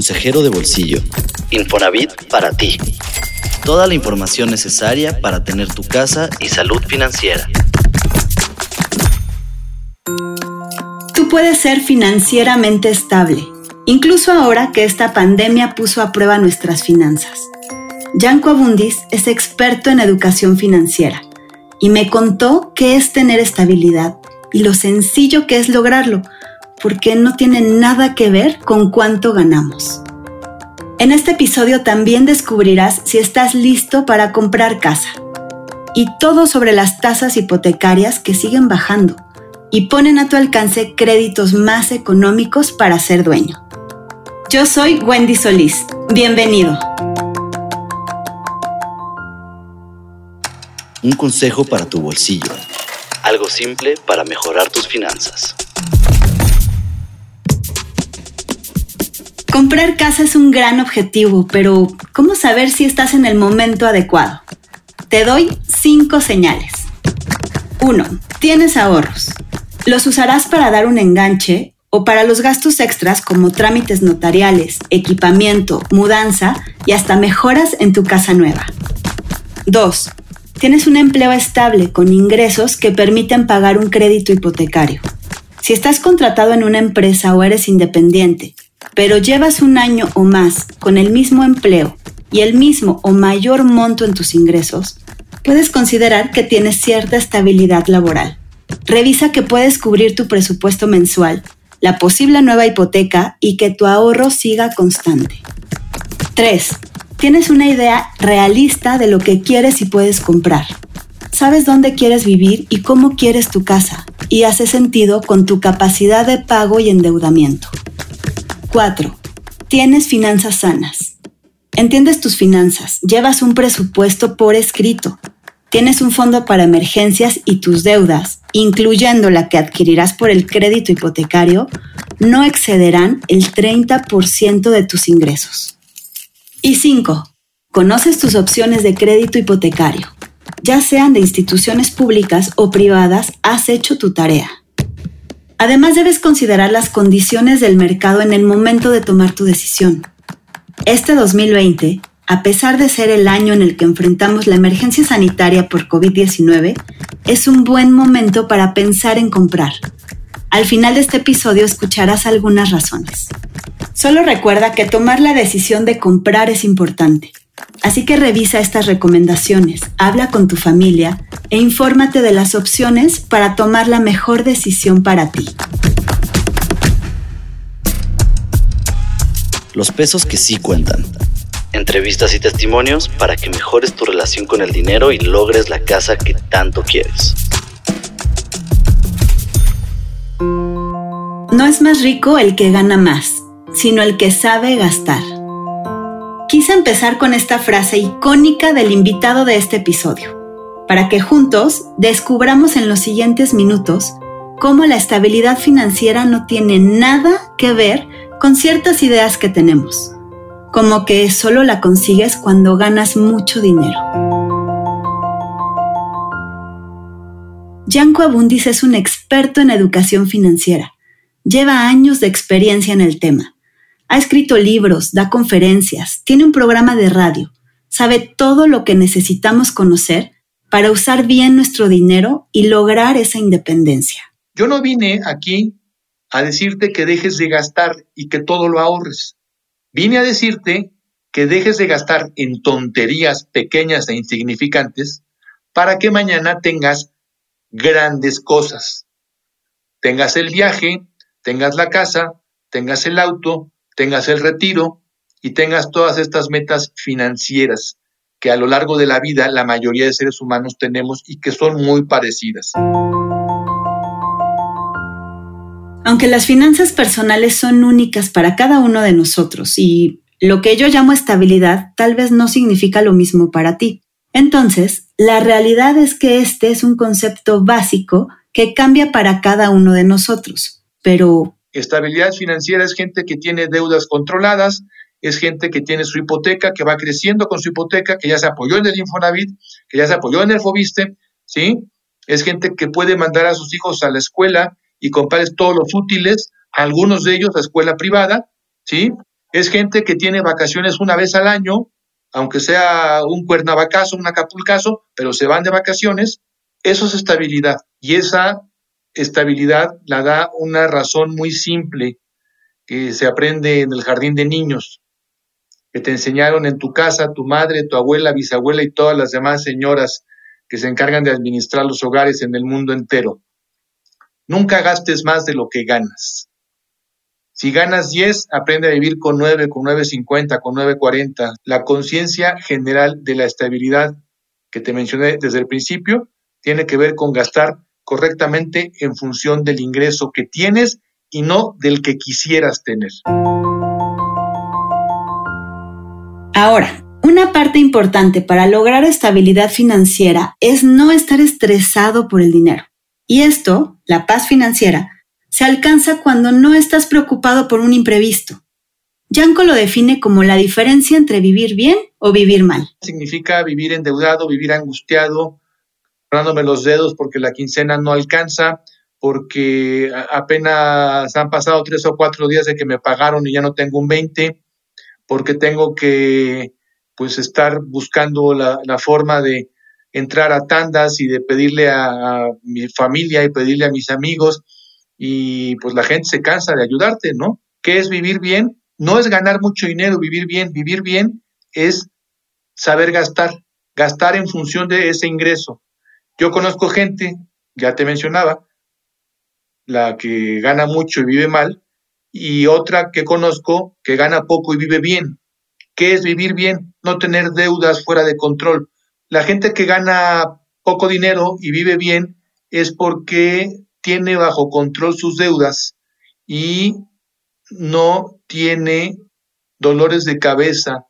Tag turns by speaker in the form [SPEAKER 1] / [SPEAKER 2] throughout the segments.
[SPEAKER 1] consejero de bolsillo. Infonavit para ti. Toda la información necesaria para tener tu casa y salud financiera.
[SPEAKER 2] Tú puedes ser financieramente estable, incluso ahora que esta pandemia puso a prueba nuestras finanzas. Janko Abundis es experto en educación financiera y me contó qué es tener estabilidad y lo sencillo que es lograrlo, porque no tiene nada que ver con cuánto ganamos. En este episodio también descubrirás si estás listo para comprar casa y todo sobre las tasas hipotecarias que siguen bajando y ponen a tu alcance créditos más económicos para ser dueño. Yo soy Wendy Solís. Bienvenido.
[SPEAKER 1] Un consejo para tu bolsillo. Algo simple para mejorar tus finanzas.
[SPEAKER 2] Comprar casa es un gran objetivo, pero ¿cómo saber si estás en el momento adecuado? Te doy cinco señales. 1. Tienes ahorros. Los usarás para dar un enganche o para los gastos extras como trámites notariales, equipamiento, mudanza y hasta mejoras en tu casa nueva. 2. Tienes un empleo estable con ingresos que permiten pagar un crédito hipotecario. Si estás contratado en una empresa o eres independiente pero llevas un año o más con el mismo empleo y el mismo o mayor monto en tus ingresos, puedes considerar que tienes cierta estabilidad laboral. Revisa que puedes cubrir tu presupuesto mensual, la posible nueva hipoteca y que tu ahorro siga constante. 3. Tienes una idea realista de lo que quieres y puedes comprar. Sabes dónde quieres vivir y cómo quieres tu casa y hace sentido con tu capacidad de pago y endeudamiento. 4. Tienes finanzas sanas. Entiendes tus finanzas, llevas un presupuesto por escrito, tienes un fondo para emergencias y tus deudas, incluyendo la que adquirirás por el crédito hipotecario, no excederán el 30% de tus ingresos. Y 5. Conoces tus opciones de crédito hipotecario. Ya sean de instituciones públicas o privadas, has hecho tu tarea. Además debes considerar las condiciones del mercado en el momento de tomar tu decisión. Este 2020, a pesar de ser el año en el que enfrentamos la emergencia sanitaria por COVID-19, es un buen momento para pensar en comprar. Al final de este episodio escucharás algunas razones. Solo recuerda que tomar la decisión de comprar es importante. Así que revisa estas recomendaciones, habla con tu familia e infórmate de las opciones para tomar la mejor decisión para ti.
[SPEAKER 1] Los pesos que sí cuentan. Entrevistas y testimonios para que mejores tu relación con el dinero y logres la casa que tanto quieres.
[SPEAKER 2] No es más rico el que gana más, sino el que sabe gastar. Quise empezar con esta frase icónica del invitado de este episodio, para que juntos descubramos en los siguientes minutos cómo la estabilidad financiera no tiene nada que ver con ciertas ideas que tenemos, como que solo la consigues cuando ganas mucho dinero. Janko Abundis es un experto en educación financiera. Lleva años de experiencia en el tema ha escrito libros, da conferencias, tiene un programa de radio, sabe todo lo que necesitamos conocer para usar bien nuestro dinero y lograr esa independencia.
[SPEAKER 3] Yo no vine aquí a decirte que dejes de gastar y que todo lo ahorres. Vine a decirte que dejes de gastar en tonterías pequeñas e insignificantes para que mañana tengas grandes cosas. Tengas el viaje, tengas la casa, tengas el auto, tengas el retiro y tengas todas estas metas financieras que a lo largo de la vida la mayoría de seres humanos tenemos y que son muy parecidas.
[SPEAKER 2] Aunque las finanzas personales son únicas para cada uno de nosotros y lo que yo llamo estabilidad tal vez no significa lo mismo para ti. Entonces, la realidad es que este es un concepto básico que cambia para cada uno de nosotros. Pero,
[SPEAKER 3] Estabilidad financiera es gente que tiene deudas controladas, es gente que tiene su hipoteca, que va creciendo con su hipoteca, que ya se apoyó en el Infonavit, que ya se apoyó en el Fobiste, ¿sí? Es gente que puede mandar a sus hijos a la escuela y comprarles todos los útiles, algunos de ellos a escuela privada, ¿sí? Es gente que tiene vacaciones una vez al año, aunque sea un cuernavacazo, un acapulcazo, pero se van de vacaciones. Eso es estabilidad. Y esa estabilidad la da una razón muy simple que se aprende en el jardín de niños, que te enseñaron en tu casa, tu madre, tu abuela, bisabuela y todas las demás señoras que se encargan de administrar los hogares en el mundo entero. Nunca gastes más de lo que ganas. Si ganas 10, aprende a vivir con 9, con 9.50, con 9.40. La conciencia general de la estabilidad que te mencioné desde el principio tiene que ver con gastar correctamente en función del ingreso que tienes y no del que quisieras tener.
[SPEAKER 2] Ahora, una parte importante para lograr estabilidad financiera es no estar estresado por el dinero. Y esto, la paz financiera, se alcanza cuando no estás preocupado por un imprevisto. Yanko lo define como la diferencia entre vivir bien o vivir mal.
[SPEAKER 3] Significa vivir endeudado, vivir angustiado, dándome los dedos porque la quincena no alcanza, porque apenas han pasado tres o cuatro días de que me pagaron y ya no tengo un 20, porque tengo que pues estar buscando la, forma de entrar a tandas y de pedirle a, mi familia y pedirle a mis amigos y pues la gente se cansa de ayudarte, ¿no? ¿Qué es vivir bien? No es ganar mucho dinero, vivir bien, vivir bien es saber gastar, gastar en función de ese ingreso. Yo conozco gente, ya te mencionaba, la que gana mucho y vive mal, y otra que conozco que gana poco y vive bien. ¿Qué es vivir bien? No tener deudas fuera de control. La gente que gana poco dinero y vive bien es porque tiene bajo control sus deudas y no tiene dolores de cabeza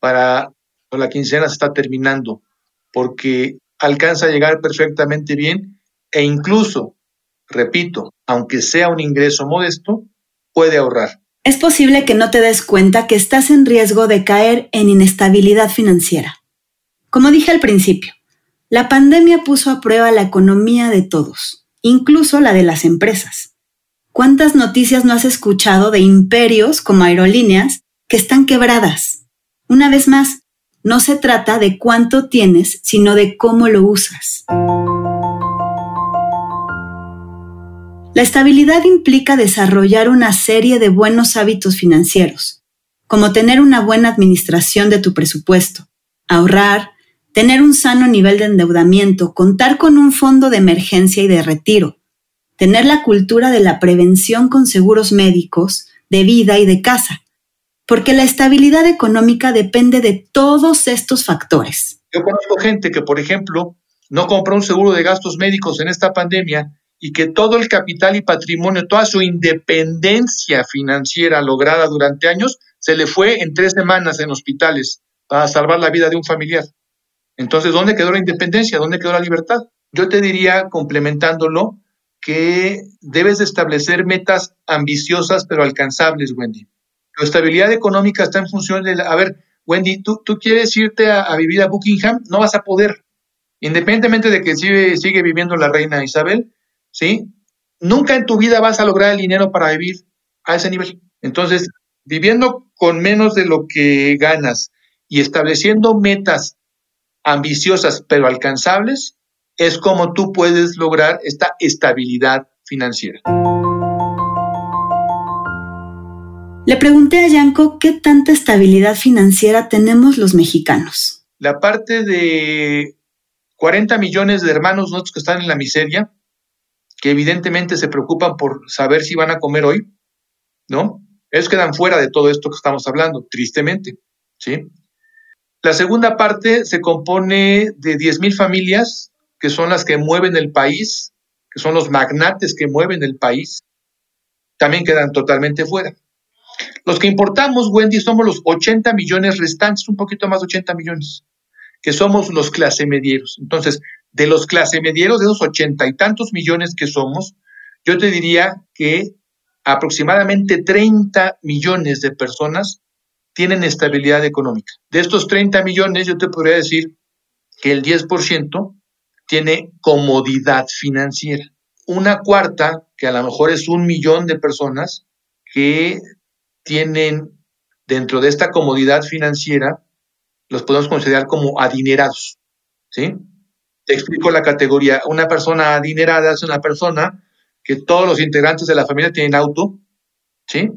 [SPEAKER 3] para la quincena se está terminando, porque alcanza a llegar perfectamente bien e incluso, repito, aunque sea un ingreso modesto, puede ahorrar.
[SPEAKER 2] Es posible que no te des cuenta que estás en riesgo de caer en inestabilidad financiera. Como dije al principio, la pandemia puso a prueba la economía de todos, incluso la de las empresas. ¿Cuántas noticias no has escuchado de imperios como aerolíneas que están quebradas? Una vez más, no se trata de cuánto tienes, sino de cómo lo usas. La estabilidad implica desarrollar una serie de buenos hábitos financieros, como tener una buena administración de tu presupuesto, ahorrar, tener un sano nivel de endeudamiento, contar con un fondo de emergencia y de retiro, tener la cultura de la prevención con seguros médicos, de vida y de casa, porque la estabilidad económica depende de todos estos factores.
[SPEAKER 3] Yo conozco gente que, por ejemplo, no compró un seguro de gastos médicos en esta pandemia y que todo el capital y patrimonio, toda su independencia financiera lograda durante años, se le fue en tres semanas en hospitales para salvar la vida de un familiar. Entonces, ¿dónde quedó la independencia? ¿Dónde quedó la libertad? Yo te diría, complementándolo, que debes establecer metas ambiciosas pero alcanzables, Wendy. La estabilidad económica está en función de, a ver, Wendy, ¿tú, tú quieres irte a, vivir a Buckingham? No vas a poder. Independientemente de que sigue, sigue viviendo la reina Isabel, ¿sí? Nunca en tu vida vas a lograr el dinero para vivir a ese nivel. Entonces, viviendo con menos de lo que ganas y estableciendo metas ambiciosas pero alcanzables, es como tú puedes lograr esta estabilidad financiera.
[SPEAKER 2] Le pregunté a Yanko qué tanta estabilidad financiera tenemos los mexicanos.
[SPEAKER 3] La parte de 40 millones de hermanos nuestros que están en la miseria, que evidentemente se preocupan por saber si van a comer hoy, ¿no? Ellos quedan fuera de todo esto que estamos hablando, tristemente, ¿sí? La segunda parte se compone de 10 mil familias, que son las que mueven el país, que son los magnates que mueven el país, también quedan totalmente fuera. Los que importamos, Wendy, somos los 80 millones restantes, un poquito más de 80 millones, que somos los clase medieros. Entonces, de los clase medieros, de esos ochenta y tantos millones que somos, yo te diría que aproximadamente 30 millones de personas tienen estabilidad económica. De estos 30 millones, yo te podría decir que el 10% tiene comodidad financiera. Una cuarta, que a lo mejor es un millón de personas, que tienen dentro de esta comodidad financiera, los podemos considerar como adinerados. ¿Sí? Te explico la categoría. Una persona adinerada es una persona que todos los integrantes de la familia tienen auto, ¿sí?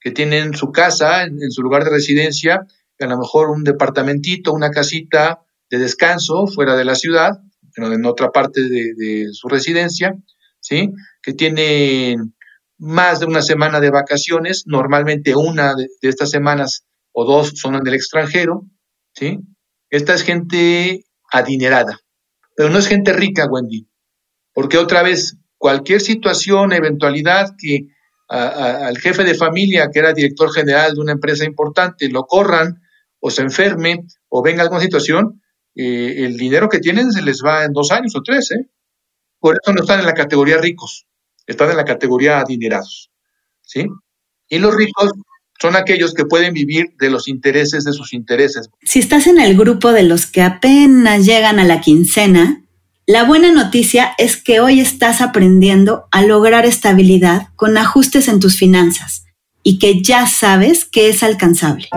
[SPEAKER 3] Que tienen su casa en, su lugar de residencia, a lo mejor un departamentito, una casita de descanso fuera de la ciudad, pero en otra parte de, su residencia, ¿sí? Que tienen más de una semana de vacaciones, normalmente una de, estas semanas o dos son en el extranjero, ¿sí? Esta es gente adinerada, pero no es gente rica, Wendy, porque otra vez, cualquier situación, eventualidad que al jefe de familia, que era director general de una empresa importante, lo corran o se enferme o venga alguna situación, eh, el dinero que tienen se les va en dos años o tres, ¿eh? Por eso no están en la categoría ricos, están en la categoría adinerados, ¿sí? Y los ricos son aquellos que pueden vivir de los intereses de sus intereses.
[SPEAKER 2] Si estás en el grupo de los que apenas llegan a la quincena, la buena noticia es que hoy estás aprendiendo a lograr estabilidad con ajustes en tus finanzas y que ya sabes que es alcanzable.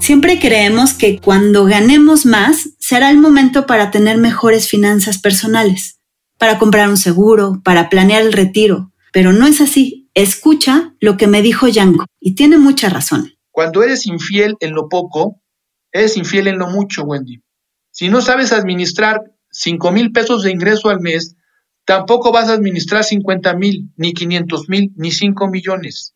[SPEAKER 2] Siempre creemos que cuando ganemos más será el momento para tener mejores finanzas personales, para comprar un seguro, para planear el retiro, pero no es así Escucha lo que me dijo Yanko y tiene mucha razón.
[SPEAKER 3] Cuando eres infiel en lo poco, eres infiel en lo mucho, Wendy. Si no sabes administrar 5 mil pesos de ingreso al mes, tampoco vas a administrar 50 mil, ni 500 mil, ni 5 millones.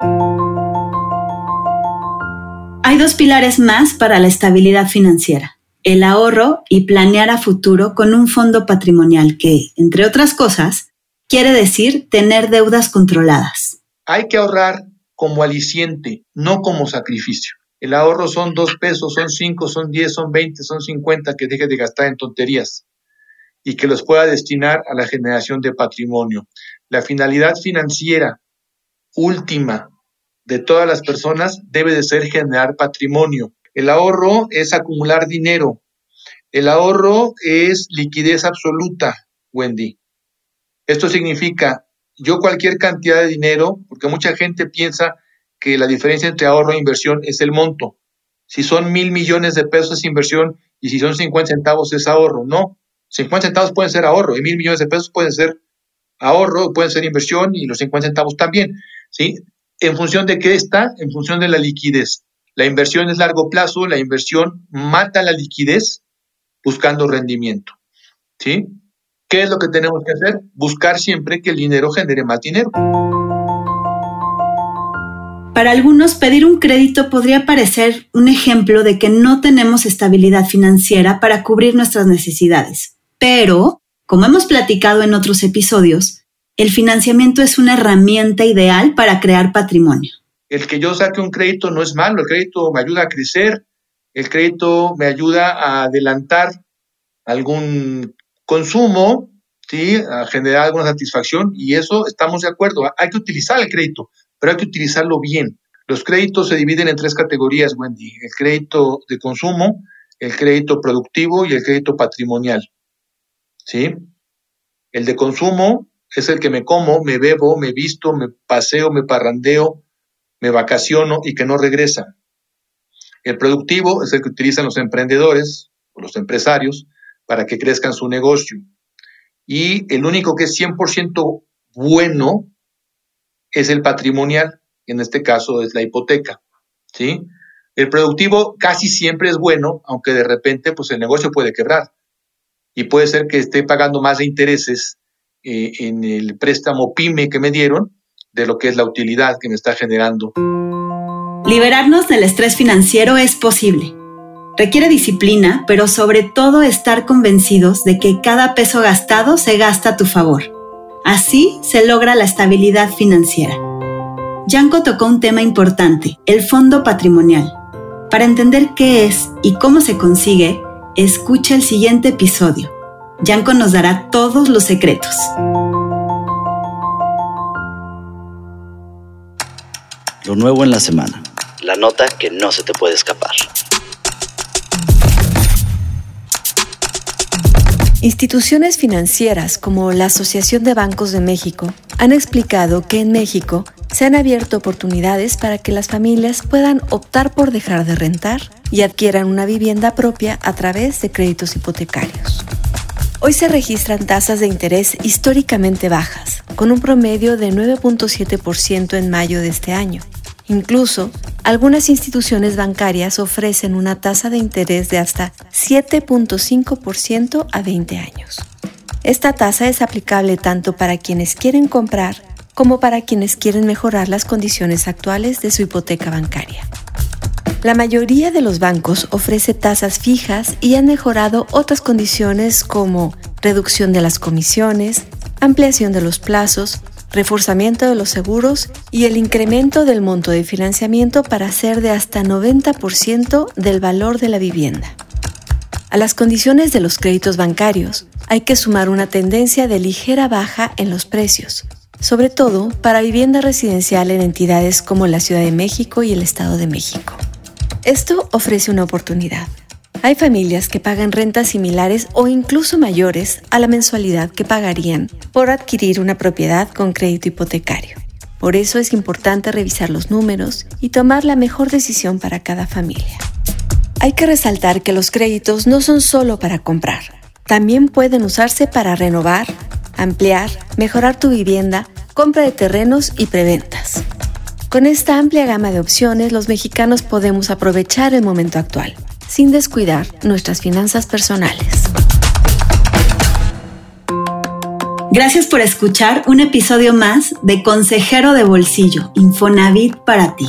[SPEAKER 2] Hay dos pilares más para la estabilidad financiera. El ahorro y planear a futuro con un fondo patrimonial que, entre otras cosas, quiere decir tener deudas controladas.
[SPEAKER 3] Hay que ahorrar como aliciente, no como sacrificio. El ahorro son dos pesos, son cinco, son diez, son veinte, son cincuenta que deje de gastar en tonterías y que los pueda destinar a la generación de patrimonio. La finalidad financiera última de todas las personas debe de ser generar patrimonio. El ahorro es acumular dinero. El ahorro es liquidez absoluta, Wendy. Esto significa yo cualquier cantidad de dinero, porque mucha gente piensa que la diferencia entre ahorro e inversión es el monto. Si son mil millones de pesos es inversión y si son 50 centavos es ahorro. No, 50 centavos pueden ser ahorro y mil millones de pesos pueden ser ahorro, pueden ser inversión y los 50 centavos también. ¿sí? ¿En función de qué está? En función de la liquidez. La inversión es largo plazo, la inversión mata la liquidez buscando rendimiento. ¿sí? ¿Qué es lo que tenemos que hacer? Buscar siempre que el dinero genere más dinero.
[SPEAKER 2] Para algunos, pedir un crédito podría parecer un ejemplo de que no tenemos estabilidad financiera para cubrir nuestras necesidades. Pero, como hemos platicado en otros episodios, el financiamiento es una herramienta ideal para crear patrimonio.
[SPEAKER 3] El que yo saque un crédito no es malo, el crédito me ayuda a crecer, el crédito me ayuda a adelantar algún consumo, ¿sí? a generar alguna satisfacción y eso estamos de acuerdo. Hay que utilizar el crédito, pero hay que utilizarlo bien. Los créditos se dividen en tres categorías, Wendy. El crédito de consumo, el crédito productivo y el crédito patrimonial. ¿Sí? El de consumo es el que me como, me bebo, me visto, me paseo, me parrandeo, me vacaciono y que no regresa. El productivo es el que utilizan los emprendedores o los empresarios para que crezcan su negocio. Y el único que es 100% bueno es el patrimonial, en este caso es la hipoteca, ¿sí? El productivo casi siempre es bueno, aunque de repente pues el negocio puede quebrar y puede ser que esté pagando más de intereses eh, en el préstamo PYME que me dieron de lo que es la utilidad que me está generando.
[SPEAKER 2] Liberarnos del estrés financiero es posible Requiere disciplina, pero sobre todo estar convencidos de que cada peso gastado se gasta a tu favor. Así se logra la estabilidad financiera. Yanko tocó un tema importante, el fondo patrimonial. Para entender qué es y cómo se consigue, escucha el siguiente episodio. Yanko nos dará todos los secretos.
[SPEAKER 1] Lo nuevo en la semana. La nota que no se te puede escapar.
[SPEAKER 4] Instituciones financieras como la Asociación de Bancos de México han explicado que en México se han abierto oportunidades para que las familias puedan optar por dejar de rentar y adquieran una vivienda propia a través de créditos hipotecarios. Hoy se registran tasas de interés históricamente bajas, con un promedio de 9.7% en mayo de este año. Incluso, algunas instituciones bancarias ofrecen una tasa de interés de hasta 7.5% a 20 años. Esta tasa es aplicable tanto para quienes quieren comprar como para quienes quieren mejorar las condiciones actuales de su hipoteca bancaria. La mayoría de los bancos ofrece tasas fijas y han mejorado otras condiciones como reducción de las comisiones, ampliación de los plazos, reforzamiento de los seguros y el incremento del monto de financiamiento para ser de hasta 90% del valor de la vivienda. A las condiciones de los créditos bancarios hay que sumar una tendencia de ligera baja en los precios, sobre todo para vivienda residencial en entidades como la Ciudad de México y el Estado de México. Esto ofrece una oportunidad. Hay familias que pagan rentas similares o incluso mayores a la mensualidad que pagarían por adquirir una propiedad con crédito hipotecario. Por eso es importante revisar los números y tomar la mejor decisión para cada familia. Hay que resaltar que los créditos no son solo para comprar, también pueden usarse para renovar, ampliar, mejorar tu vivienda, compra de terrenos y preventas. Con esta amplia gama de opciones, los mexicanos podemos aprovechar el momento actual, sin descuidar nuestras finanzas personales.
[SPEAKER 2] Gracias por escuchar un episodio más de Consejero de Bolsillo, Infonavit para ti.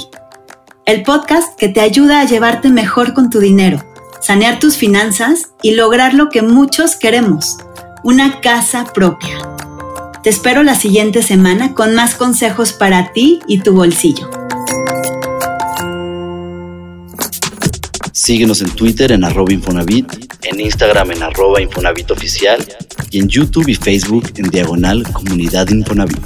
[SPEAKER 2] El podcast que te ayuda a llevarte mejor con tu dinero, sanear tus finanzas y lograr lo que muchos queremos, una casa propia. Te espero la siguiente semana con más consejos para ti y tu bolsillo.
[SPEAKER 1] Síguenos en Twitter en arroba Infonavit, en Instagram en arroba Infonavit Oficial y en YouTube y Facebook en diagonal Comunidad Infonavit.